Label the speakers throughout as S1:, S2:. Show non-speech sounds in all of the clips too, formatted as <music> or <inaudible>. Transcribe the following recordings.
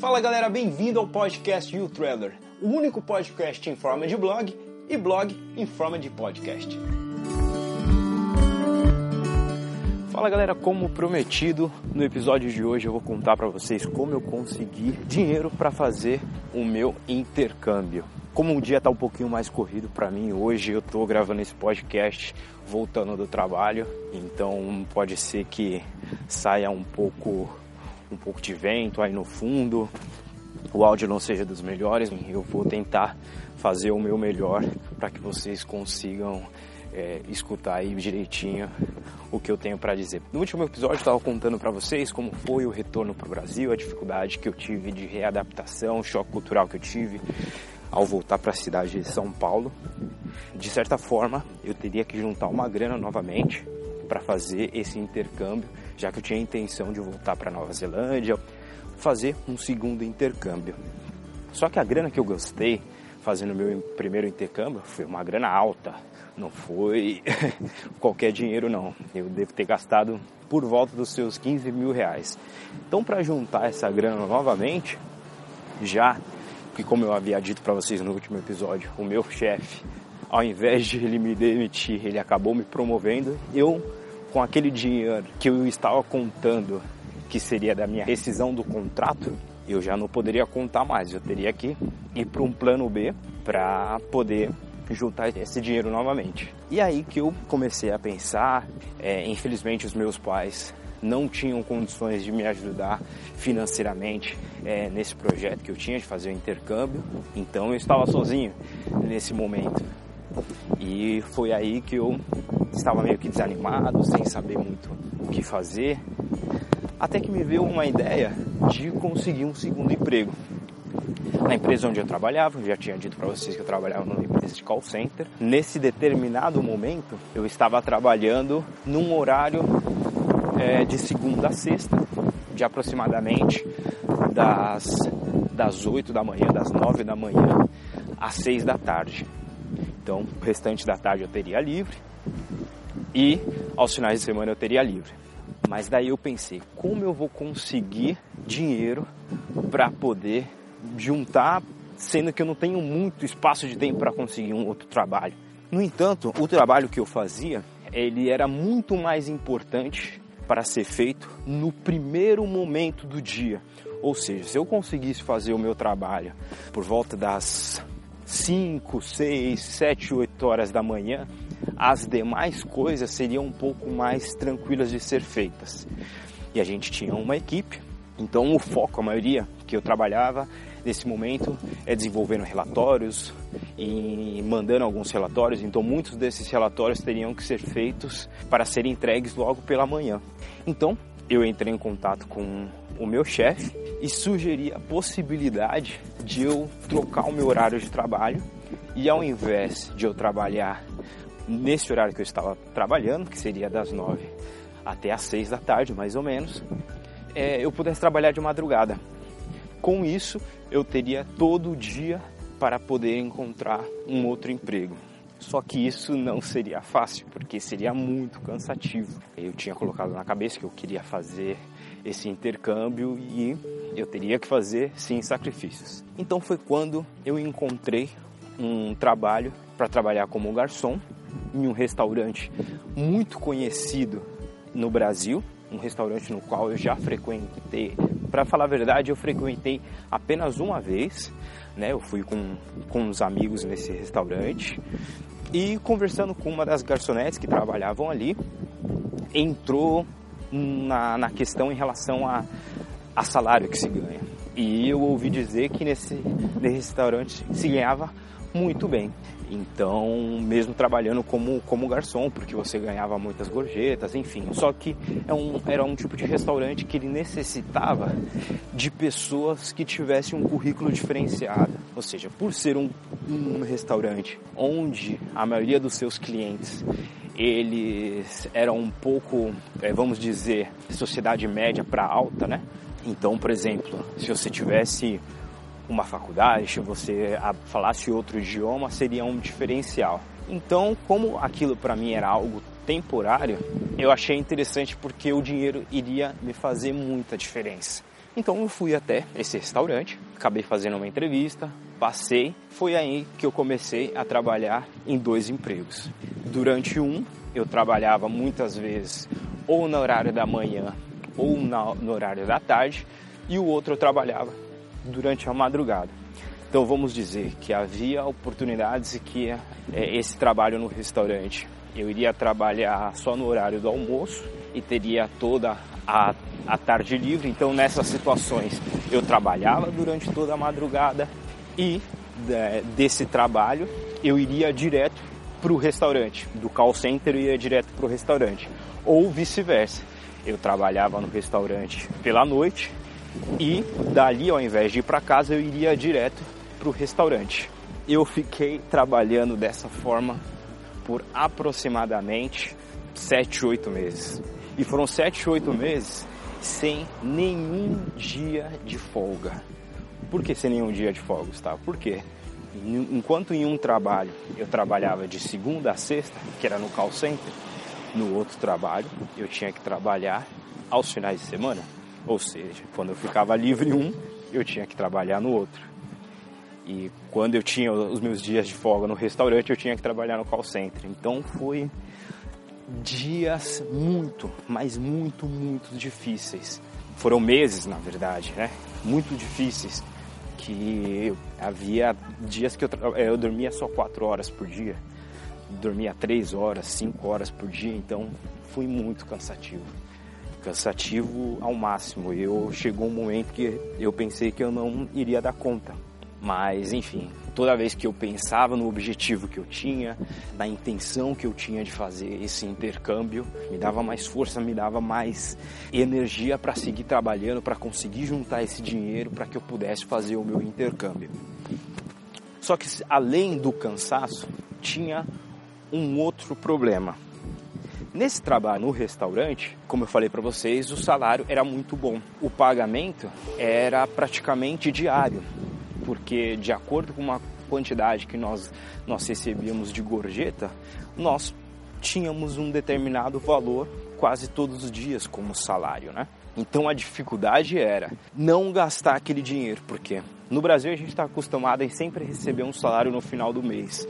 S1: Fala galera, bem-vindo ao podcast You Traveler, o único podcast em forma de blog e blog em forma de podcast. Fala galera, como prometido, no episódio de hoje eu vou contar para vocês como eu consegui dinheiro para fazer o meu intercâmbio. Como o dia está um pouquinho mais corrido para mim, hoje eu estou gravando esse podcast voltando do trabalho, então pode ser que saia um pouco um pouco de vento aí no fundo, o áudio não seja dos melhores, eu vou tentar fazer o meu melhor para que vocês consigam é, escutar aí direitinho o que eu tenho para dizer. No último episódio eu estava contando para vocês como foi o retorno para o Brasil, a dificuldade que eu tive de readaptação, o choque cultural que eu tive ao voltar para a cidade de São Paulo. De certa forma, eu teria que juntar uma grana novamente para fazer esse intercâmbio, já que eu tinha a intenção de voltar para Nova Zelândia, fazer um segundo intercâmbio. Só que a grana que eu gastei fazendo meu primeiro intercâmbio foi uma grana alta, não foi <laughs> qualquer dinheiro não. Eu devo ter gastado por volta dos seus 15 mil reais. Então para juntar essa grana novamente, já que como eu havia dito para vocês no último episódio, o meu chefe, ao invés de ele me demitir, ele acabou me promovendo, eu com aquele dinheiro que eu estava contando que seria da minha rescisão do contrato, eu já não poderia contar mais, eu teria que ir para um plano B para poder juntar esse dinheiro novamente. E aí que eu comecei a pensar, é, infelizmente os meus pais não tinham condições de me ajudar financeiramente é, nesse projeto que eu tinha de fazer o intercâmbio, então eu estava sozinho nesse momento. E foi aí que eu estava meio que desanimado, sem saber muito o que fazer, até que me veio uma ideia de conseguir um segundo emprego. Na empresa onde eu trabalhava, eu já tinha dito para vocês que eu trabalhava numa empresa de call center. Nesse determinado momento, eu estava trabalhando num horário é, de segunda a sexta, de aproximadamente das, das 8 da manhã, das 9 da manhã às 6 da tarde. Então, o restante da tarde eu teria livre e aos finais de semana eu teria livre. Mas daí eu pensei, como eu vou conseguir dinheiro para poder juntar, sendo que eu não tenho muito espaço de tempo para conseguir um outro trabalho. No entanto, o trabalho que eu fazia, ele era muito mais importante para ser feito no primeiro momento do dia. Ou seja, se eu conseguisse fazer o meu trabalho por volta das 5, 6, 7, 8 horas da manhã, as demais coisas seriam um pouco mais tranquilas de ser feitas. E a gente tinha uma equipe, então o foco, a maioria que eu trabalhava nesse momento é desenvolvendo relatórios e mandando alguns relatórios, então muitos desses relatórios teriam que ser feitos para serem entregues logo pela manhã. Então eu entrei em contato com o meu chefe e sugeri a possibilidade de eu trocar o meu horário de trabalho e ao invés de eu trabalhar nesse horário que eu estava trabalhando, que seria das nove até as seis da tarde, mais ou menos, é, eu pudesse trabalhar de madrugada. Com isso, eu teria todo o dia para poder encontrar um outro emprego. Só que isso não seria fácil, porque seria muito cansativo. Eu tinha colocado na cabeça que eu queria fazer esse intercâmbio e eu teria que fazer sim sacrifícios. Então foi quando eu encontrei um trabalho para trabalhar como garçom em um restaurante muito conhecido no Brasil, um restaurante no qual eu já frequentei. Para falar a verdade, eu frequentei apenas uma vez, né? Eu fui com, com uns amigos nesse restaurante e conversando com uma das garçonetes que trabalhavam ali, entrou na, na questão em relação a, a salário que se ganha. E eu ouvi dizer que nesse, nesse restaurante se ganhava muito bem. Então, mesmo trabalhando como, como garçom, porque você ganhava muitas gorjetas, enfim. Só que é um, era um tipo de restaurante que ele necessitava de pessoas que tivessem um currículo diferenciado. Ou seja, por ser um, um restaurante onde a maioria dos seus clientes eles eram um pouco, é, vamos dizer, sociedade média para alta, né? Então, por exemplo, se você tivesse uma faculdade, se você falasse outro idioma, seria um diferencial. Então, como aquilo para mim era algo temporário, eu achei interessante porque o dinheiro iria me fazer muita diferença. Então eu fui até esse restaurante, acabei fazendo uma entrevista, passei, foi aí que eu comecei a trabalhar em dois empregos. Durante um, eu trabalhava muitas vezes ou no horário da manhã ou no horário da tarde, e o outro eu trabalhava durante a madrugada. Então vamos dizer que havia oportunidades que é, esse trabalho no restaurante eu iria trabalhar só no horário do almoço e teria toda a, a tarde livre. Então nessas situações eu trabalhava durante toda a madrugada e de, desse trabalho eu iria direto para o restaurante. Do call center eu ia direto para o restaurante. Ou vice-versa. Eu trabalhava no restaurante pela noite e dali ao invés de ir para casa eu iria direto para o restaurante. Eu fiquei trabalhando dessa forma por aproximadamente 7, 8 meses. E foram 7, 8 meses sem nenhum dia de folga. Por que sem nenhum dia de folga, Gustavo? Por quê? Enquanto em um trabalho eu trabalhava de segunda a sexta, que era no call center, no outro trabalho eu tinha que trabalhar aos finais de semana. Ou seja, quando eu ficava livre um, eu tinha que trabalhar no outro. E quando eu tinha os meus dias de folga no restaurante, eu tinha que trabalhar no call center. Então foi dias muito, mas muito, muito difíceis. Foram meses, na verdade, né? Muito difíceis. Que havia dias que eu, eu dormia só quatro horas por dia. Dormia três horas, cinco horas por dia. Então foi muito cansativo cansativo ao máximo. Eu chegou um momento que eu pensei que eu não iria dar conta. Mas, enfim, toda vez que eu pensava no objetivo que eu tinha, na intenção que eu tinha de fazer esse intercâmbio, me dava mais força, me dava mais energia para seguir trabalhando, para conseguir juntar esse dinheiro para que eu pudesse fazer o meu intercâmbio. Só que além do cansaço, tinha um outro problema. Nesse trabalho no restaurante, como eu falei para vocês, o salário era muito bom. O pagamento era praticamente diário porque de acordo com uma quantidade que nós, nós recebíamos de gorjeta, nós tínhamos um determinado valor quase todos os dias como salário, né? Então a dificuldade era não gastar aquele dinheiro, porque no Brasil a gente está acostumado em sempre receber um salário no final do mês.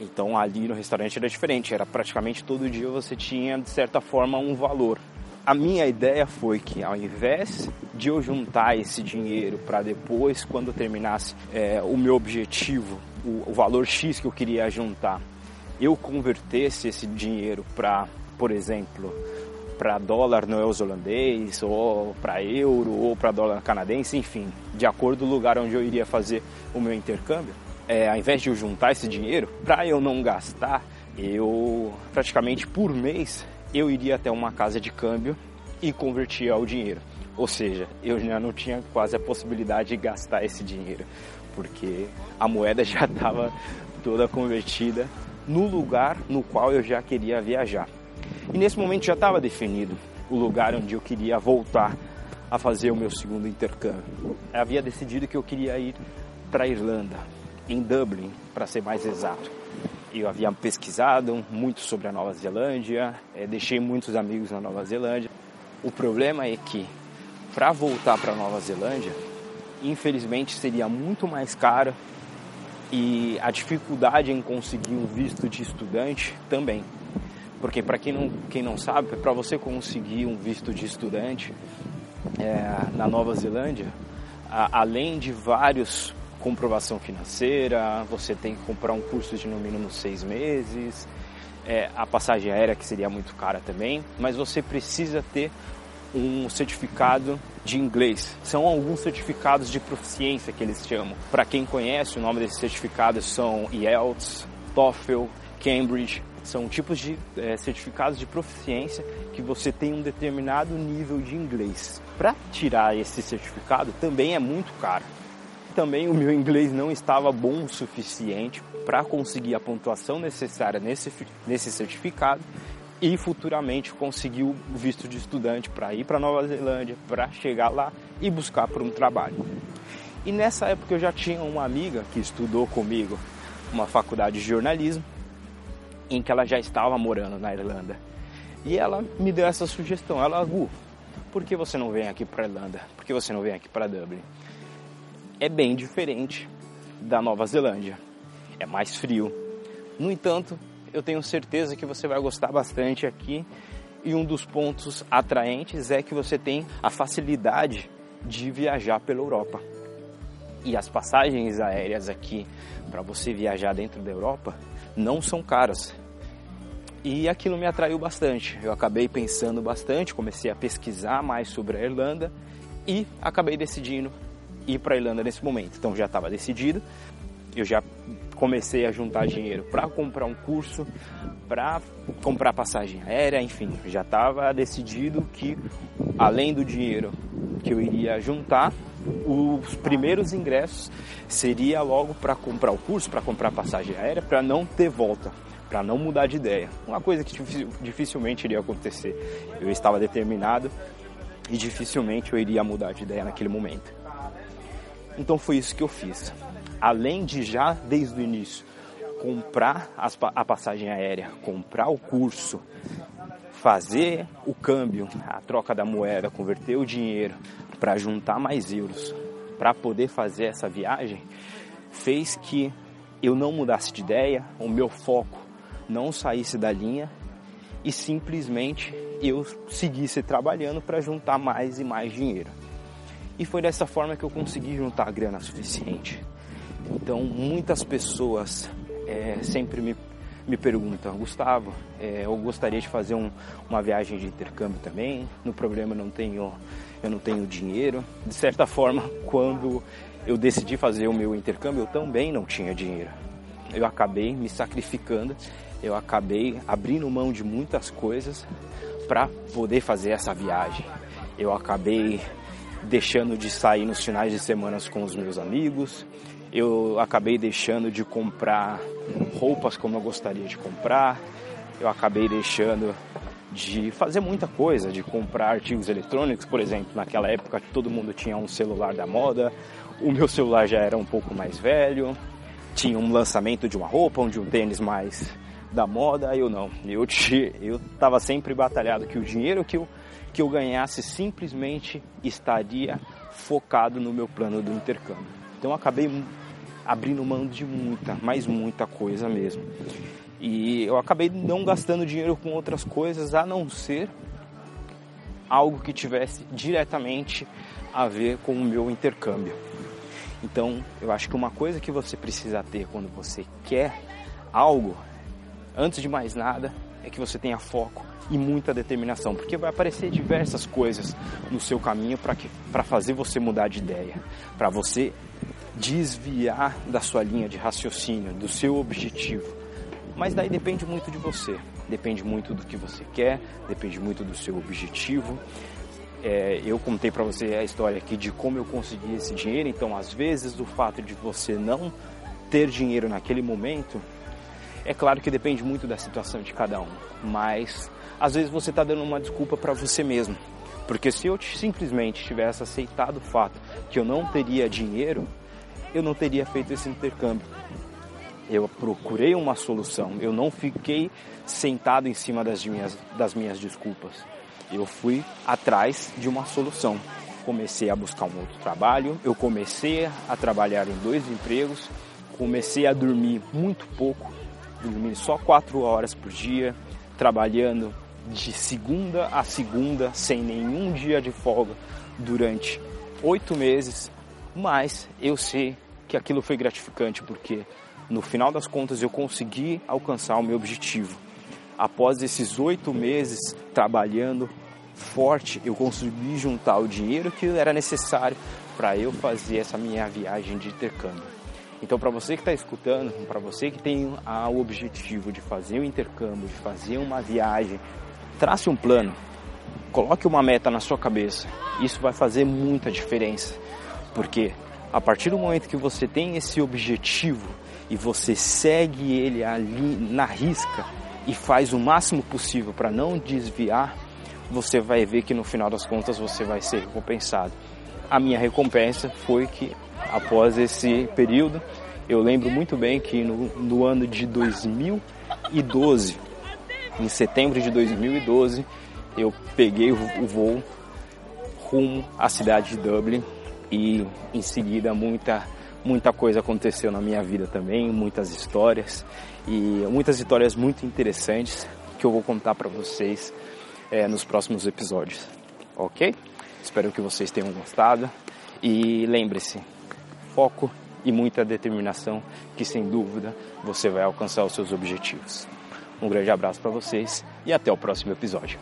S1: Então ali no restaurante era diferente, era praticamente todo dia você tinha de certa forma um valor. A minha ideia foi que ao invés de eu juntar esse dinheiro para depois, quando eu terminasse é, o meu objetivo, o, o valor X que eu queria juntar, eu convertesse esse dinheiro para, por exemplo, para dólar neozelandês, ou para euro, ou para dólar canadense, enfim, de acordo com o lugar onde eu iria fazer o meu intercâmbio, é, ao invés de eu juntar esse dinheiro, para eu não gastar, eu praticamente por mês eu iria até uma casa de câmbio e convertia o dinheiro. Ou seja, eu já não tinha quase a possibilidade de gastar esse dinheiro, porque a moeda <laughs> já estava toda convertida no lugar no qual eu já queria viajar. E nesse momento já estava definido o lugar onde eu queria voltar a fazer o meu segundo intercâmbio. Eu havia decidido que eu queria ir para a Irlanda, em Dublin, para ser mais exato. Eu havia pesquisado muito sobre a Nova Zelândia, eh, deixei muitos amigos na Nova Zelândia. O problema é que para voltar para a Nova Zelândia, infelizmente seria muito mais caro e a dificuldade em conseguir um visto de estudante também. Porque para quem não, quem não sabe, para você conseguir um visto de estudante é, na Nova Zelândia, a, além de vários comprovação financeira, você tem que comprar um curso de no mínimo seis meses, é, a passagem aérea que seria muito cara também, mas você precisa ter um certificado de inglês. São alguns certificados de proficiência que eles chamam. Para quem conhece, o nome desses certificados são IELTS, TOEFL, Cambridge. São tipos de é, certificados de proficiência que você tem um determinado nível de inglês. Para tirar esse certificado também é muito caro também o meu inglês não estava bom o suficiente para conseguir a pontuação necessária nesse, nesse certificado e futuramente conseguir o visto de estudante para ir para Nova Zelândia, para chegar lá e buscar por um trabalho. E nessa época eu já tinha uma amiga que estudou comigo uma faculdade de jornalismo, em que ela já estava morando na Irlanda. E ela me deu essa sugestão, ela, Gu, por que você não vem aqui para Irlanda? Por que você não vem aqui para Dublin? É bem diferente da Nova Zelândia. É mais frio. No entanto, eu tenho certeza que você vai gostar bastante aqui. E um dos pontos atraentes é que você tem a facilidade de viajar pela Europa. E as passagens aéreas aqui para você viajar dentro da Europa não são caras. E aquilo me atraiu bastante. Eu acabei pensando bastante, comecei a pesquisar mais sobre a Irlanda e acabei decidindo ir para a Irlanda nesse momento. Então já estava decidido. Eu já comecei a juntar dinheiro para comprar um curso, para comprar passagem aérea, enfim, já estava decidido que além do dinheiro que eu iria juntar, os primeiros ingressos seria logo para comprar o curso, para comprar passagem aérea, para não ter volta, para não mudar de ideia. Uma coisa que dificilmente iria acontecer. Eu estava determinado e dificilmente eu iria mudar de ideia naquele momento. Então foi isso que eu fiz. Além de já desde o início comprar a passagem aérea, comprar o curso, fazer o câmbio, a troca da moeda, converter o dinheiro para juntar mais euros, para poder fazer essa viagem, fez que eu não mudasse de ideia, o meu foco não saísse da linha e simplesmente eu seguisse trabalhando para juntar mais e mais dinheiro. E foi dessa forma que eu consegui juntar a grana suficiente. Então, muitas pessoas é, sempre me, me perguntam, Gustavo, é, eu gostaria de fazer um, uma viagem de intercâmbio também. No problema não tenho, eu não tenho dinheiro. De certa forma, <laughs> quando eu decidi fazer o meu intercâmbio, eu também não tinha dinheiro. Eu acabei me sacrificando, eu acabei abrindo mão de muitas coisas para poder fazer essa viagem. Eu acabei deixando de sair nos finais de semana com os meus amigos, eu acabei deixando de comprar roupas como eu gostaria de comprar, eu acabei deixando de fazer muita coisa, de comprar artigos eletrônicos, por exemplo, naquela época todo mundo tinha um celular da moda, o meu celular já era um pouco mais velho, tinha um lançamento de uma roupa, um de um tênis mais da moda, eu não. Eu eu estava sempre batalhado que o dinheiro que eu que eu ganhasse simplesmente estaria focado no meu plano do intercâmbio. Então acabei abrindo mão de muita, mas muita coisa mesmo. E eu acabei não gastando dinheiro com outras coisas a não ser algo que tivesse diretamente a ver com o meu intercâmbio. Então, eu acho que uma coisa que você precisa ter quando você quer algo, antes de mais nada, é que você tenha foco e muita determinação, porque vai aparecer diversas coisas no seu caminho para fazer você mudar de ideia, para você desviar da sua linha de raciocínio, do seu objetivo. Mas daí depende muito de você, depende muito do que você quer, depende muito do seu objetivo. É, eu contei para você a história aqui de como eu consegui esse dinheiro, então às vezes o fato de você não ter dinheiro naquele momento, é claro que depende muito da situação de cada um, mas às vezes você está dando uma desculpa para você mesmo. Porque se eu simplesmente tivesse aceitado o fato que eu não teria dinheiro, eu não teria feito esse intercâmbio. Eu procurei uma solução, eu não fiquei sentado em cima das minhas, das minhas desculpas. Eu fui atrás de uma solução. Comecei a buscar um outro trabalho, eu comecei a trabalhar em dois empregos, comecei a dormir muito pouco, dormir só quatro horas por dia, trabalhando de segunda a segunda, sem nenhum dia de folga, durante oito meses. Mas eu sei que aquilo foi gratificante, porque no final das contas eu consegui alcançar o meu objetivo. Após esses oito meses trabalhando forte, eu consegui juntar o dinheiro que era necessário para eu fazer essa minha viagem de intercâmbio. Então, para você que está escutando, para você que tem o objetivo de fazer o intercâmbio, de fazer uma viagem, trace um plano, coloque uma meta na sua cabeça. Isso vai fazer muita diferença, porque a partir do momento que você tem esse objetivo e você segue ele ali na risca e faz o máximo possível para não desviar, você vai ver que no final das contas você vai ser recompensado. A minha recompensa foi que após esse período, eu lembro muito bem que no, no ano de 2012 em setembro de 2012, eu peguei o voo rumo à cidade de Dublin e em seguida muita muita coisa aconteceu na minha vida também, muitas histórias e muitas histórias muito interessantes que eu vou contar para vocês é, nos próximos episódios, ok? Espero que vocês tenham gostado e lembre-se, foco e muita determinação que sem dúvida você vai alcançar os seus objetivos. Um grande abraço para vocês e até o próximo episódio.